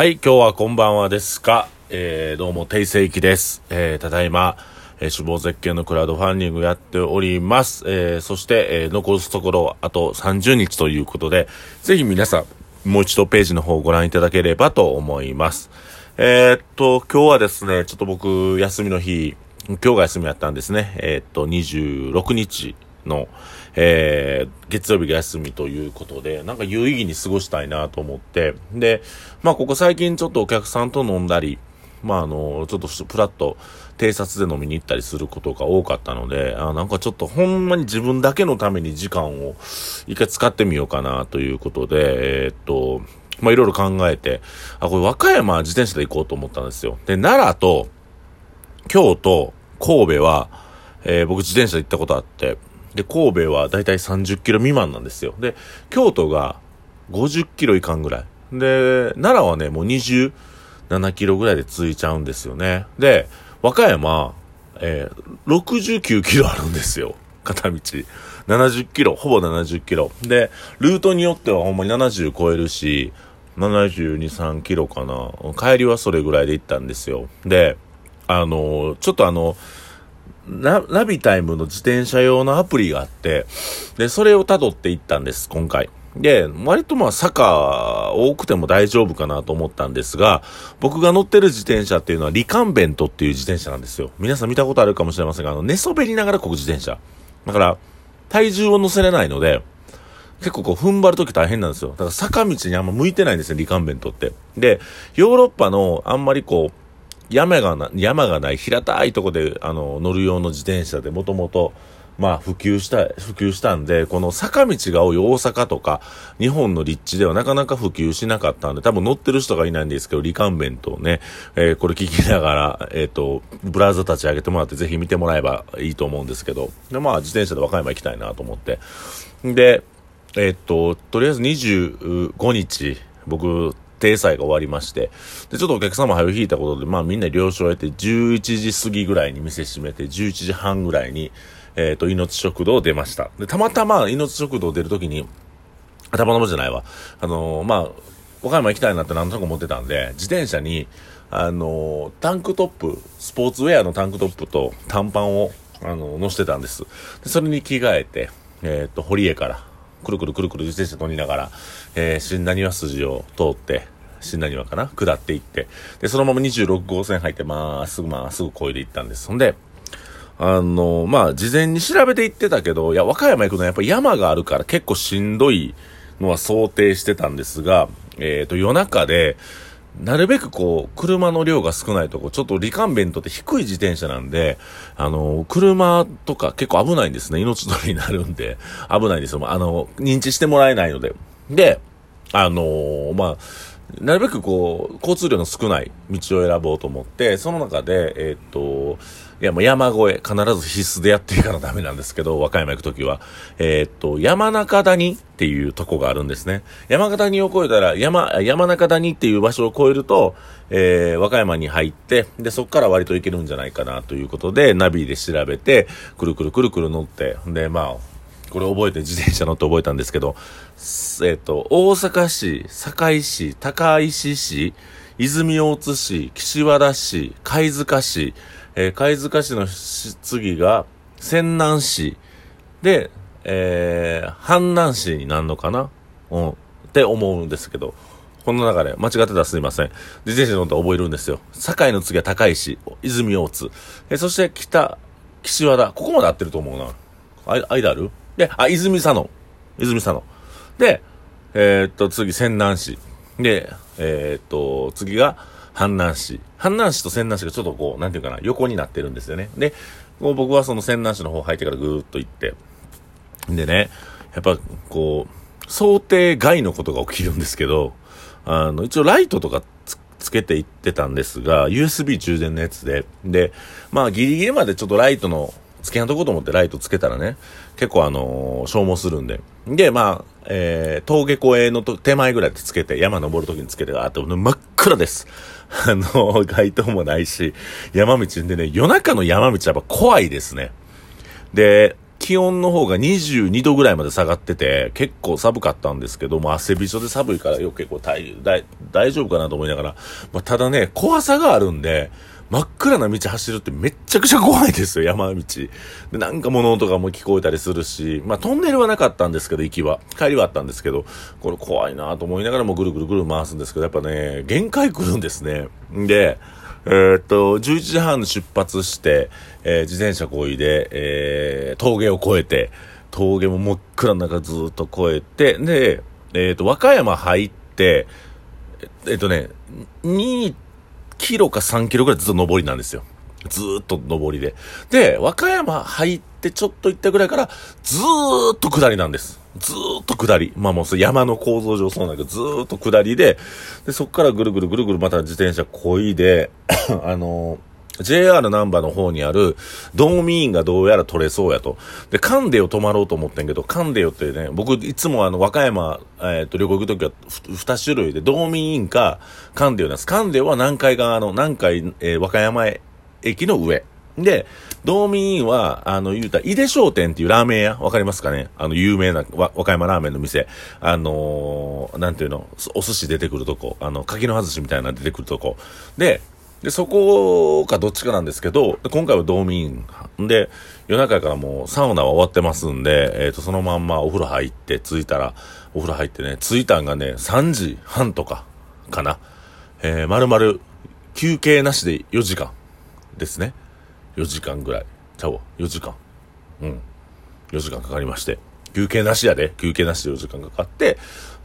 はい、今日はこんばんはですか。えー、どうも、定世紀です。えー、ただいま、えー、死亡絶景のクラウドファンディングやっております。えー、そして、えー、残すところ、あと30日ということで、ぜひ皆さん、もう一度ページの方をご覧いただければと思います。えー、っと、今日はですね、ちょっと僕、休みの日、今日が休みやったんですね。えー、っと、26日の、えー、月曜日が休みということで、なんか有意義に過ごしたいなと思って、で、まあ、ここ最近ちょっとお客さんと飲んだり、まあ、あの、ちょっとプラッと偵察で飲みに行ったりすることが多かったので、あなんかちょっとほんまに自分だけのために時間を一回使ってみようかなということで、えーっと、まあ、いろいろ考えて、あ、これ和歌山自転車で行こうと思ったんですよ。で、奈良と京都、神戸は、えー僕自転車で行ったことあって、で、神戸はだいたい30キロ未満なんですよ。で、京都が50キロいかんぐらい。で、奈良はね、もう27キロぐらいで着いちゃうんですよね。で、和歌山、えー69キロあるんですよ。片道。70キロ、ほぼ70キロ。で、ルートによってはほんまに70超えるし、72、3キロかな。帰りはそれぐらいで行ったんですよ。で、あの、ちょっとあの、ナナビタイムの自転車用のアプリがあって、で、それを辿っていったんです、今回。で、割とまあ坂多くても大丈夫かなと思ったんですが、僕が乗ってる自転車っていうのはリカンベントっていう自転車なんですよ。皆さん見たことあるかもしれませんが、あの、寝そべりながらこぐ自転車。だから、体重を乗せれないので、結構こう踏ん張るとき大変なんですよ。だから坂道にあんま向いてないんですよ、リカンベントって。で、ヨーロッパのあんまりこう、山がな、山がない平たいとこで、あの、乗る用の自転車でもともと、まあ普及した、普及したんで、この坂道が多い大阪とか、日本の立地ではなかなか普及しなかったんで、多分乗ってる人がいないんですけど、リカンベントをね、えーこれ聞きながら、えっ、と、ブラウザ立ち上げてもらってぜひ見てもらえばいいと思うんですけど、で、まあ自転車で和歌山行きたいなと思って。で、えっと、とりあえず25日、僕、定祭が終わりまして、で、ちょっとお客様早く引いたことで、まあみんな了承を得て、11時過ぎぐらいに店閉めて、11時半ぐらいに、えっ、と、命食堂を出ました。で、たまたま命食堂出るときに、頭の文字じゃないわ。あのーまあ、和歌山行きたいなってなんとなく思ってたんで、自転車に、あのータンクトップ、スポーツウェアのタンクトップと短パンを、あのー乗せてたんです。で、それに着替えて、えっ、と、堀江から、くるくるくるくる自転車乗りながら、えー、新何和筋を通って、新何和かな？下っていって、で、そのまま26号線入って、まっすぐまっすぐ越えで行ったんです。ほんで、あの、まあ、事前に調べて行ってたけど、いや、和歌山行くのはやっぱ山があるから結構しんどいのは想定してたんですが、えっ、と、夜中で、なるべくこう、車の量が少ないとこ、ちょっとリカンベントって低い自転車なんで、あの、車とか結構危ないんですね。命取りになるんで、危ないんですよ。あの、認知してもらえないので。で、あのまあ、なるべくこう、交通量の少ない道を選ぼうと思って、その中で、えーっと、いやもう山越え、必ず必須でやっていかなダメなんですけど、和歌山行くときは。えーっと、山中谷っていうとこがあるんですね。山中谷を越えたら、山、山中谷っていう場所を越えると、えー、和歌山に入って、で、そこから割と行けるんじゃないかなということで、ナビで調べて、くるくるくるくる乗って、で、まあ、これ覚えて、自転車乗って覚えたんですけど、えっ、と、大阪市、堺市、高石市、泉大津市、岸和田市、貝塚市、えー貝塚市の次が、泉南市、で、えー、阪南市になるのかな？うん。って思うんですけど、この流れ、間違ってたらすいません。自転車乗って覚えるんですよ。堺の次は高石、泉大津。えーそして北、岸和田。ここまで合ってると思うな。あ、間ある？で、あ、泉佐野。泉佐野。で、えーっと、次、泉南市。で、えーっと、次が、阪南市。阪南市と泉南市がちょっとこう、なんていうかな、横になってるんですよね。で、こう僕はその泉南市の方入ってからぐーっと行って、でね、やっぱこう、想定外のことが起きるんですけど、あの、一応ライトとかつつけていってたんですが、USB 充電のやつで、で、まあギリギリまでちょっとライトの、つけやんとこうと思ってライトつけたらね、結構あのー消耗するんで。で、まあ、えー、峠越えのと手前ぐらいでつけて、山登るときにつけて、あって真っ暗です。あの、街灯もないし、山道でね、夜中の山道はやっぱ怖いですね。で、気温の方が22度ぐらいまで下がってて、結構寒かったんですけども、汗びしょで寒いからよく結構大大大丈夫かなと思いながら、まあ、ただね、怖さがあるんで、真っ暗な道走るってめっちゃくちゃ怖いですよ、山道。で、なんか物音がも聞こえたりするし、まあトンネルはなかったんですけど、行きは。帰りはあったんですけど、これ怖いなと思いながらもぐるぐるぐる回すんですけど、やっぱね、限界来るんですね。で、えー、っと、11時半出発して、えー、自転車こいで、えー、峠を越えて、峠も真っ暗な中ずっと越えて、で、えっと、和歌山入って、えっとね、2キロか3キロぐらいずっと上りなんですよ。ずーっと上りで。で、和歌山入ってちょっと行ったぐらいから、ずーっと下りなんです。ずーっと下り。まあもう山の構造上そうなんだけど、ずーっと下りで、で、そっからぐるぐるぐるぐるまた自転車こいで、あのー JR ナンバーの方にある、道民員がどうやら取れそうやと。で、カンデよ泊まろうと思ってんけど、カンデよってね、僕いつもあの、和歌山、えっ、ー、と、旅行行くときは、二種類で、道民員か、カンデよなんです。カンデは南海側の、南海、えー、和歌山駅の上。で、道民員は、あの、言うた井出商店っていうラーメン屋、わかりますかね？あの、有名な和歌山ラーメンの店。あのー、なんていうの、お寿司出てくるとこ、あの、柿の外しみたいな出てくるとこ。で、で、そこかどっちかなんですけど、今回は道民で、夜中からもうサウナは終わってますんで、えっ、ー、と、そのまんまお風呂入って、着いたら、お風呂入ってね、着いたんがね、3時半とか、かな。えー、まるまる休憩なしで4時間ですね。4時間ぐらい。ちゃう、4時間。うん。4時間かかりまして。休憩なしやで。休憩なしで4時間かかって、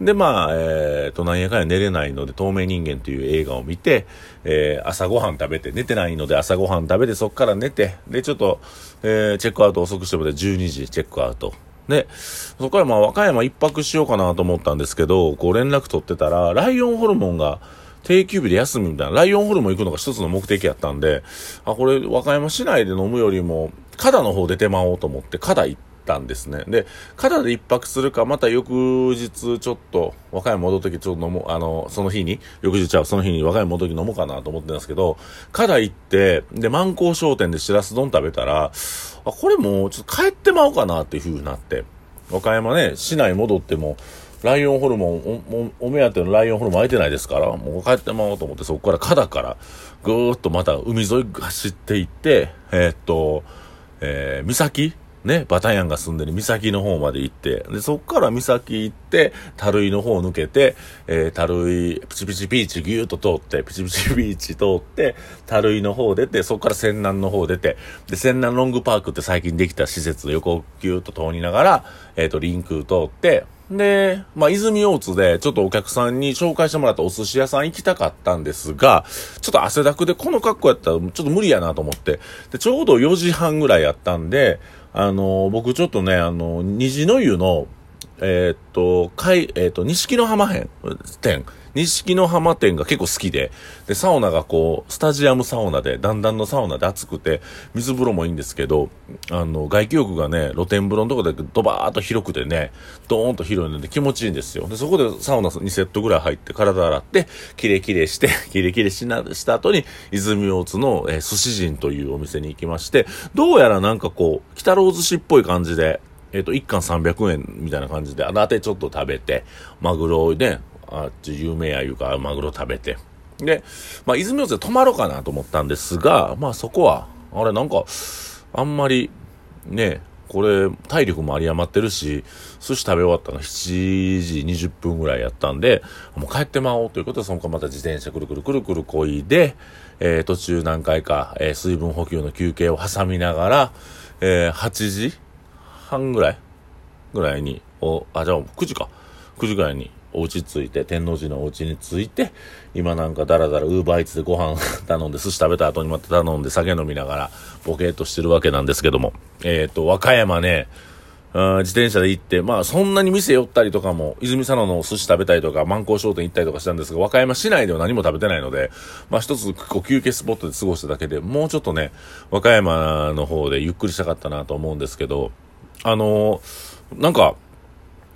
で、まあ、えっ、ー、と、なんやかんや寝れないので、透明人間という映画を見て、えー、朝ごはん食べて、寝てないので朝ごはん食べて、そっから寝て、で、ちょっと、えー、チェックアウト遅くしてもらって12時チェックアウト。で、そこからまあ、和歌山一泊しようかなと思ったんですけど、こう連絡取ってたら、ライオンホルモンが、定休日で休みみたいな、ライオンホルモン行くのが一つの目的やったんで、あ、これ、和歌山市内で飲むよりも、肩の方出てまおうと思って、肩行ってたんですね。で、kada で一泊するか、また翌日ちょっと、和歌山戻るときちょっと飲もう、あの、その日に、翌日はその日に和歌山戻るとき飲もうかなと思ってたんですけど、kada 行って、で、万光商店でしらす丼食べたら、あ、これもうちょっと帰ってまおうかなっていう風になって、和歌山ね、市内戻っても、ライオンホルモンお、お目当てのライオンホルモン空いてないですから、もう帰ってまおうと思って、そこから肩から、ぐーっとまた海沿い走っていって、えー、っと、えー、岬ね、バタヤンが住んでる岬の方まで行って、で、そっから岬行って、タルイの方抜けて、えー、タルイ、プチプチビーチギューッと通って、プチプチ ビーチ通って、タルイの方出て、そっから仙南の方出て、で、仙南ロングパークって最近できた施設の横をギューッと通りながら、えっ、ー、と、リンク通って、で、まあ、泉大津で、ちょっとお客さんに紹介してもらったお寿司屋さん行きたかったんですが、ちょっと汗だくでこの格好やったら、ちょっと無理やなと思って、で、ちょうど4時半ぐらいやったんで、あの、僕ちょっとね、あの、虹の湯の、えー、っと、海、えー、っと、錦の浜編、店、錦の浜店が結構好きで、で、サウナがこう、スタジアムサウナで、だんだんのサウナで暑くて、水風呂もいいんですけど、あの、外気浴がね、露天風呂のとこでドバーっと広くてね、ドーンと広いので気持ちいいんですよ。で、そこでサウナ2セットぐらい入って体洗って、キレキレして、キレキレしな、した後に、泉大津の、えー、寿司人というお店に行きまして、どうやらなんかこう、北ロー寿司っぽい感じで、えっ、と、1貫300円みたいな感じで、あらてちょっと食べて、マグロをね、あっち有名やいうか、マグロ食べて。で、まあ、泉大津で泊まろうかなと思ったんですが、まあそこは、あれなんか、あんまり、ね、これ、体力も有り余ってるし、寿司食べ終わったのが7時20分ぐらいやったんで、もう帰ってまおうということで、その間また自転車くるくるくるくるこいで、えー、途中何回か、えー、水分補給の休憩を挟みながら、えー、8時半ぐらいぐらいに、お、あ、じゃあ9時か。9時ぐらいにお家着いて、天王寺のお家に着いて、今なんかダラダラウーバーイーツでご飯 頼んで、寿司食べた後にまた頼んで酒飲みながら、ボケーっとしてるわけなんですけども。えっ、ー、と、和歌山ね、自転車で行って、まあそんなに店寄ったりとかも、泉佐野の寿司食べたりとか、万光商店行ったりとかしたんですが、和歌山市内では何も食べてないので、まあ一つこう休憩スポットで過ごしただけで、もうちょっとね、和歌山の方でゆっくりしたかったなと思うんですけど、あのー、なんか、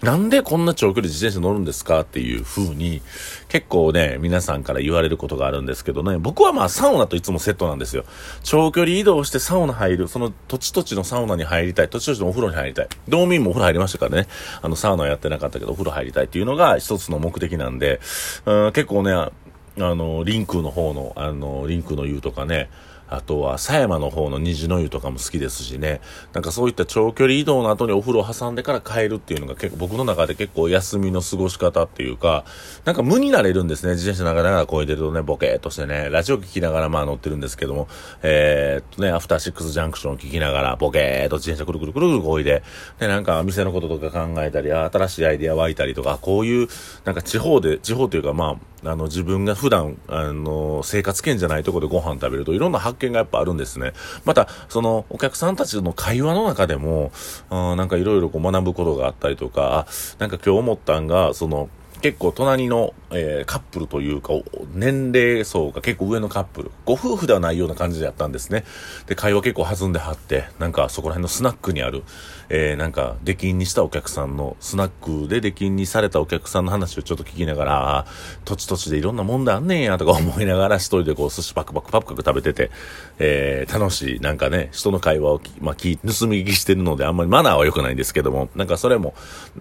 なんでこんな長距離自転車乗るんですかっていう風に、結構ね、皆さんから言われることがあるんですけどね、僕はまあサウナといつもセットなんですよ。長距離移動してサウナ入る、その土地土地のサウナに入りたい、土地土地のお風呂に入りたい。道民もお風呂入りましたからね、あのサウナやってなかったけど、お風呂入りたいっていうのが一つの目的なんで、うん、結構ね、あの、リンクの方の、あの、リンクの湯とかね、あとは狭山の方の虹の湯とかも好きですしね。なんかそういった長距離移動の後にお風呂を挟んでから帰るっていうのが結構僕の中で結構休みの過ごし方っていうか、なんか無になれるんですね。自転車ながらこいでるとね、ボケーっとしてね、ラジオ聞きながらまあ乗ってるんですけども、えー、っとね、アフターシックスジャンクションを聞きながら、ボケーっと自転車くるくるくるくるこいで、で、なんか店のこととか考えたり、新しいアイディア湧いたりとか、こういう、なんか地方で、地方というかまあ、あの自分が普段、あの、生活圏じゃないところでご飯食べるといろんな発見がやっぱあるんですね。また、その、お客さんたちの会話の中でも、あなんかいろいろ学ぶことがあったりとか、あ、なんか今日思ったんが、その、結構隣の、えー、カップルというか、年齢層が結構上のカップル、ご夫婦ではないような感じでやったんですね。で、会話結構弾んではって、なんかそこら辺のスナックにある、えー、なんか出禁にしたお客さんの、スナックで出禁にされたお客さんの話をちょっと聞きながら、土地土地でいろんな問題あんねんやとか 思いながら一人でこう寿司パクパクパクパク食べてて、えー、楽しい、なんかね、人の会話を、まあ、聞盗み聞きしてるのであんまりマナーは良くないんですけども、なんかそれも、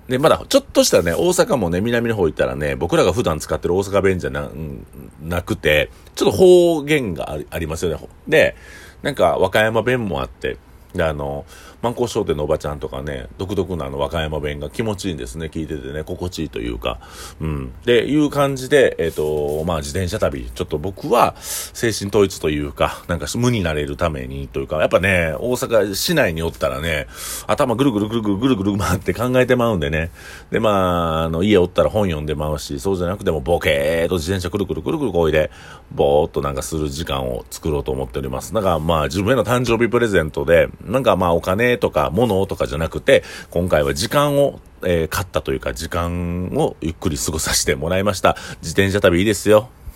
で、まだちょっとしたね、大阪もね、南の方行ったらね、僕らが普段使ってる大阪弁じゃな、なくて、ちょっと方言がありますよね。で、なんか和歌山弁もあって、で、あの、万光商店のおばちゃんとかね、独特なあの和歌山弁が気持ちいいんですね。聞いててね、心地いいというか、うん。で、いう感じで、えっ、ー、と、まあ自転車旅、ちょっと僕は精神統一というか、なんか無になれるためにというか、やっぱね、大阪市内におったらね、頭ぐるぐるぐるぐるぐるぐる回って考えてまうんでね。で、まあ、あの、家おったら本読んでまうし、そうじゃなくてもボケーと自転車くるくるくるくるこいで、ぼーっとなんかする時間を作ろうと思っております。だからまあ自分への誕生日プレゼントで、なんかまあお金とか物とかじゃなくて、今回は時間を、えー、買ったというか時間をゆっくり過ごさせてもらいました。自転車旅いいですよ。